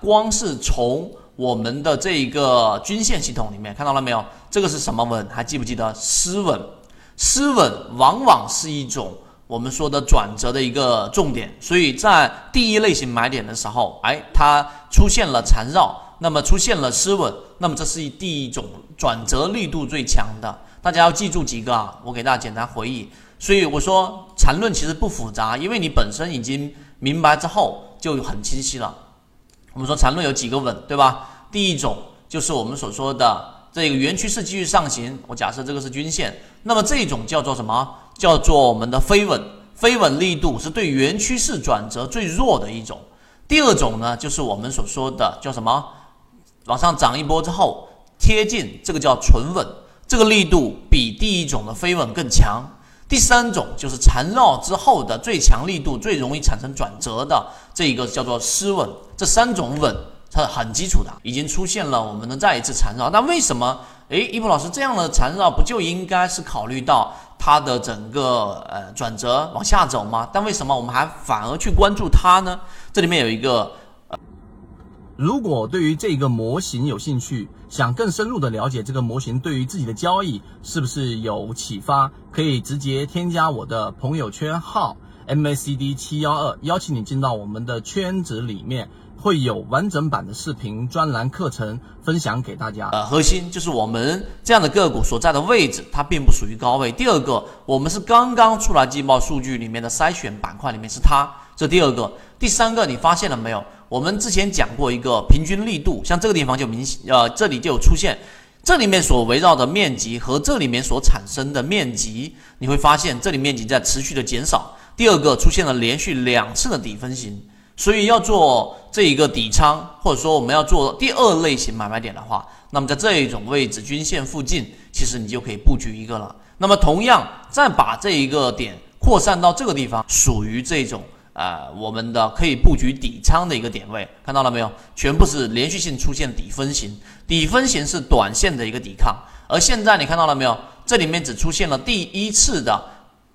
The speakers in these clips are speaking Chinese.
光是从我们的这一个均线系统里面看到了没有？这个是什么稳？还记不记得失稳？失稳往往是一种我们说的转折的一个重点，所以在第一类型买点的时候，哎，它出现了缠绕，那么出现了失稳，那么这是第一种转折力度最强的。大家要记住几个啊，我给大家简单回忆。所以我说缠论其实不复杂，因为你本身已经明白之后就很清晰了。我们说缠论有几个稳，对吧？第一种就是我们所说的。这个原趋势继续上行，我假设这个是均线，那么这种叫做什么？叫做我们的飞稳，飞稳力度是对原趋势转折最弱的一种。第二种呢，就是我们所说的叫什么？往上涨一波之后贴近，这个叫纯稳，这个力度比第一种的飞稳更强。第三种就是缠绕之后的最强力度、最容易产生转折的这一个叫做失稳。这三种稳。它是很基础的，已经出现了我们的再一次缠绕。那为什么？诶，一博老师这样的缠绕不就应该是考虑到它的整个呃转折往下走吗？但为什么我们还反而去关注它呢？这里面有一个，如果对于这个模型有兴趣，想更深入的了解这个模型对于自己的交易是不是有启发，可以直接添加我的朋友圈号 MACD 七幺二，邀请你进到我们的圈子里面。会有完整版的视频专栏课程分享给大家。呃，核心就是我们这样的个股所在的位置，它并不属于高位。第二个，我们是刚刚出来季报数据里面的筛选板块里面是它，这第二个。第三个，你发现了没有？我们之前讲过一个平均力度，像这个地方就明显，呃，这里就有出现，这里面所围绕的面积和这里面所产生的面积，你会发现这里面积在持续的减少。第二个，出现了连续两次的底分型。所以要做这一个底仓，或者说我们要做第二类型买卖点的话，那么在这一种位置均线附近，其实你就可以布局一个了。那么同样再把这一个点扩散到这个地方，属于这种呃我们的可以布局底仓的一个点位，看到了没有？全部是连续性出现底分型，底分型是短线的一个抵抗，而现在你看到了没有？这里面只出现了第一次的。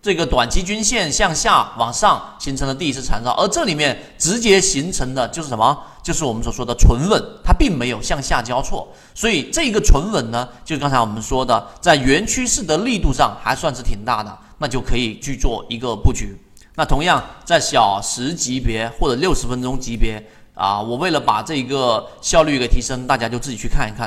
这个短期均线向下往上形成了第一次缠绕，而这里面直接形成的就是什么？就是我们所说的纯稳，它并没有向下交错，所以这个纯稳呢，就刚才我们说的，在原趋势的力度上还算是挺大的，那就可以去做一个布局。那同样在小时级别或者六十分钟级别啊，我为了把这个效率给提升，大家就自己去看一看。